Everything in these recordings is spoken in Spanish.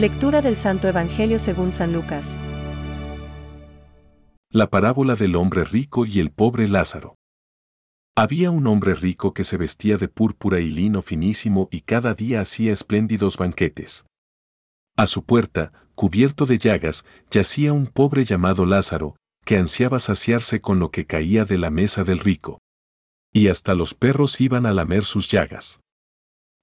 Lectura del Santo Evangelio según San Lucas. La parábola del hombre rico y el pobre Lázaro. Había un hombre rico que se vestía de púrpura y lino finísimo y cada día hacía espléndidos banquetes. A su puerta, cubierto de llagas, yacía un pobre llamado Lázaro, que ansiaba saciarse con lo que caía de la mesa del rico. Y hasta los perros iban a lamer sus llagas.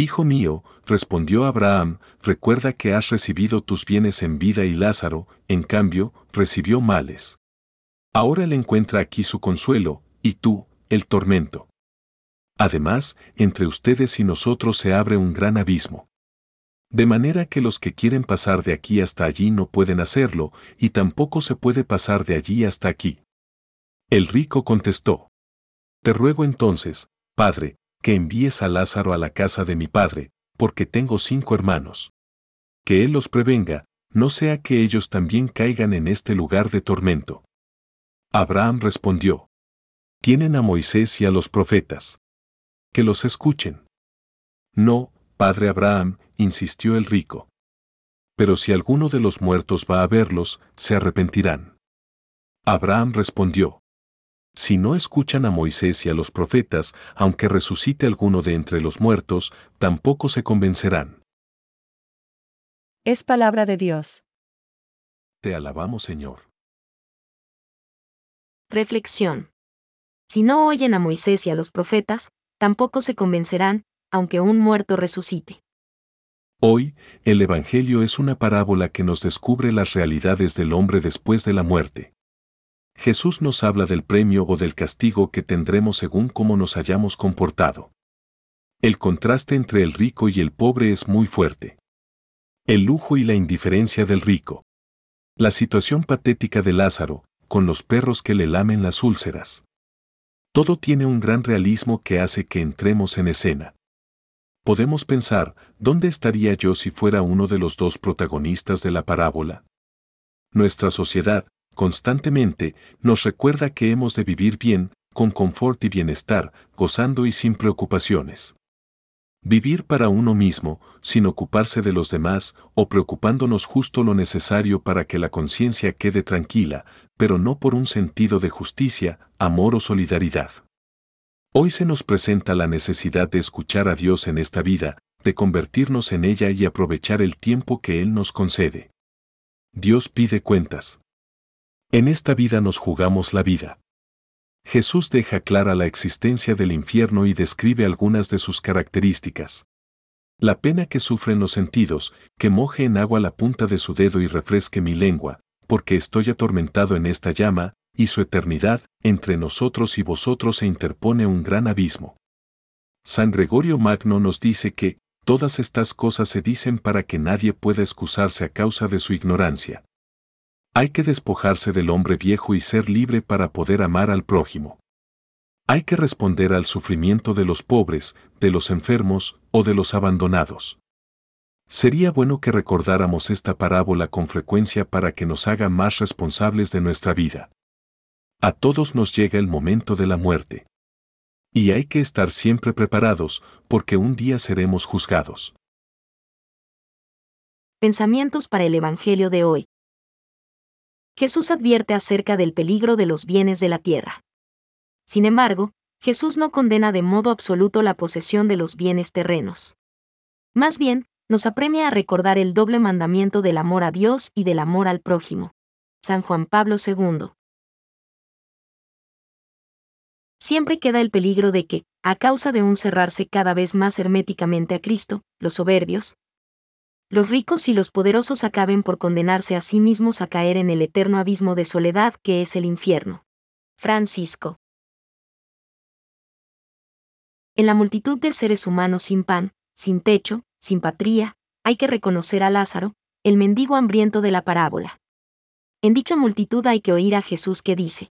Hijo mío, respondió Abraham, recuerda que has recibido tus bienes en vida y Lázaro, en cambio, recibió males. Ahora él encuentra aquí su consuelo, y tú, el tormento. Además, entre ustedes y nosotros se abre un gran abismo. De manera que los que quieren pasar de aquí hasta allí no pueden hacerlo, y tampoco se puede pasar de allí hasta aquí. El rico contestó. Te ruego entonces, Padre, que envíes a Lázaro a la casa de mi padre, porque tengo cinco hermanos. Que él los prevenga, no sea que ellos también caigan en este lugar de tormento. Abraham respondió, Tienen a Moisés y a los profetas. Que los escuchen. No, padre Abraham, insistió el rico. Pero si alguno de los muertos va a verlos, se arrepentirán. Abraham respondió, Si no escuchan a Moisés y a los profetas, aunque resucite alguno de entre los muertos, tampoco se convencerán. Es palabra de Dios. Te alabamos Señor. Reflexión. Si no oyen a Moisés y a los profetas, tampoco se convencerán, aunque un muerto resucite. Hoy, el Evangelio es una parábola que nos descubre las realidades del hombre después de la muerte. Jesús nos habla del premio o del castigo que tendremos según cómo nos hayamos comportado. El contraste entre el rico y el pobre es muy fuerte. El lujo y la indiferencia del rico. La situación patética de Lázaro, con los perros que le lamen las úlceras. Todo tiene un gran realismo que hace que entremos en escena. Podemos pensar, ¿dónde estaría yo si fuera uno de los dos protagonistas de la parábola? Nuestra sociedad, constantemente, nos recuerda que hemos de vivir bien, con confort y bienestar, gozando y sin preocupaciones. Vivir para uno mismo, sin ocuparse de los demás, o preocupándonos justo lo necesario para que la conciencia quede tranquila, pero no por un sentido de justicia, amor o solidaridad. Hoy se nos presenta la necesidad de escuchar a Dios en esta vida, de convertirnos en ella y aprovechar el tiempo que Él nos concede. Dios pide cuentas. En esta vida nos jugamos la vida. Jesús deja clara la existencia del infierno y describe algunas de sus características. La pena que sufren los sentidos, que moje en agua la punta de su dedo y refresque mi lengua, porque estoy atormentado en esta llama, y su eternidad, entre nosotros y vosotros se interpone un gran abismo. San Gregorio Magno nos dice que, todas estas cosas se dicen para que nadie pueda excusarse a causa de su ignorancia. Hay que despojarse del hombre viejo y ser libre para poder amar al prójimo. Hay que responder al sufrimiento de los pobres, de los enfermos o de los abandonados. Sería bueno que recordáramos esta parábola con frecuencia para que nos haga más responsables de nuestra vida. A todos nos llega el momento de la muerte. Y hay que estar siempre preparados, porque un día seremos juzgados. Pensamientos para el Evangelio de hoy. Jesús advierte acerca del peligro de los bienes de la tierra. Sin embargo, Jesús no condena de modo absoluto la posesión de los bienes terrenos. Más bien, nos apremia a recordar el doble mandamiento del amor a Dios y del amor al prójimo. San Juan Pablo II. Siempre queda el peligro de que, a causa de un cerrarse cada vez más herméticamente a Cristo, los soberbios, los ricos y los poderosos acaben por condenarse a sí mismos a caer en el eterno abismo de soledad que es el infierno. Francisco. En la multitud de seres humanos sin pan, sin techo, sin patria, hay que reconocer a Lázaro, el mendigo hambriento de la parábola. En dicha multitud hay que oír a Jesús que dice,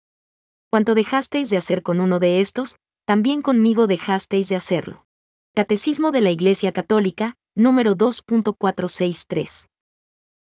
Cuanto dejasteis de hacer con uno de estos, también conmigo dejasteis de hacerlo. Catecismo de la Iglesia Católica, número 2.463.